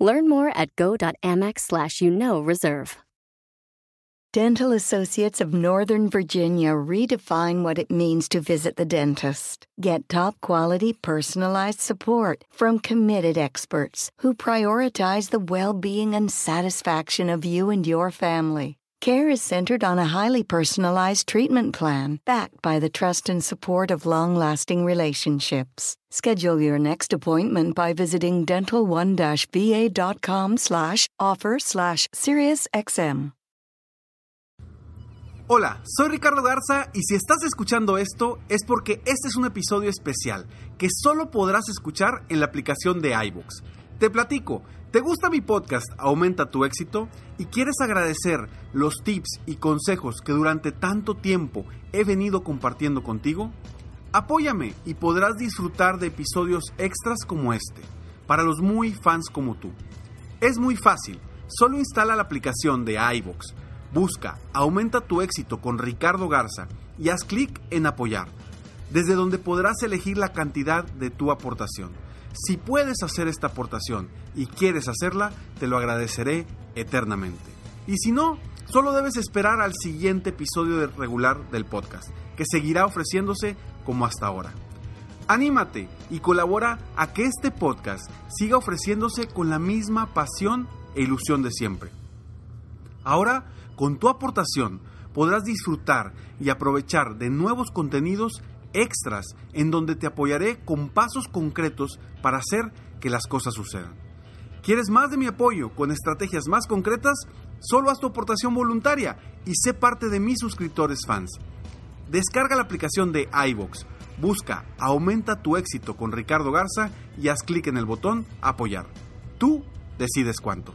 Learn more at go.amex slash you know reserve. Dental Associates of Northern Virginia redefine what it means to visit the dentist. Get top quality personalized support from committed experts who prioritize the well being and satisfaction of you and your family. Care is centered on a highly personalized treatment plan backed by the trust and support of long lasting relationships. Schedule your next appointment by visiting dental1-va.com slash offer slash SiriusXM. Hola, soy Ricardo Garza y si estás escuchando esto es porque este es un episodio especial que solo podrás escuchar en la aplicación de iVoox. Te platico. ¿Te gusta mi podcast Aumenta tu éxito? ¿Y quieres agradecer los tips y consejos que durante tanto tiempo he venido compartiendo contigo? Apóyame y podrás disfrutar de episodios extras como este, para los muy fans como tú. Es muy fácil, solo instala la aplicación de iVoox, busca Aumenta tu éxito con Ricardo Garza y haz clic en apoyar, desde donde podrás elegir la cantidad de tu aportación. Si puedes hacer esta aportación y quieres hacerla, te lo agradeceré eternamente. Y si no, solo debes esperar al siguiente episodio regular del podcast, que seguirá ofreciéndose como hasta ahora. Anímate y colabora a que este podcast siga ofreciéndose con la misma pasión e ilusión de siempre. Ahora, con tu aportación, podrás disfrutar y aprovechar de nuevos contenidos extras en donde te apoyaré con pasos concretos para hacer que las cosas sucedan. ¿Quieres más de mi apoyo con estrategias más concretas? Solo haz tu aportación voluntaria y sé parte de mis suscriptores fans. Descarga la aplicación de iVox, busca Aumenta tu éxito con Ricardo Garza y haz clic en el botón Apoyar. Tú decides cuánto.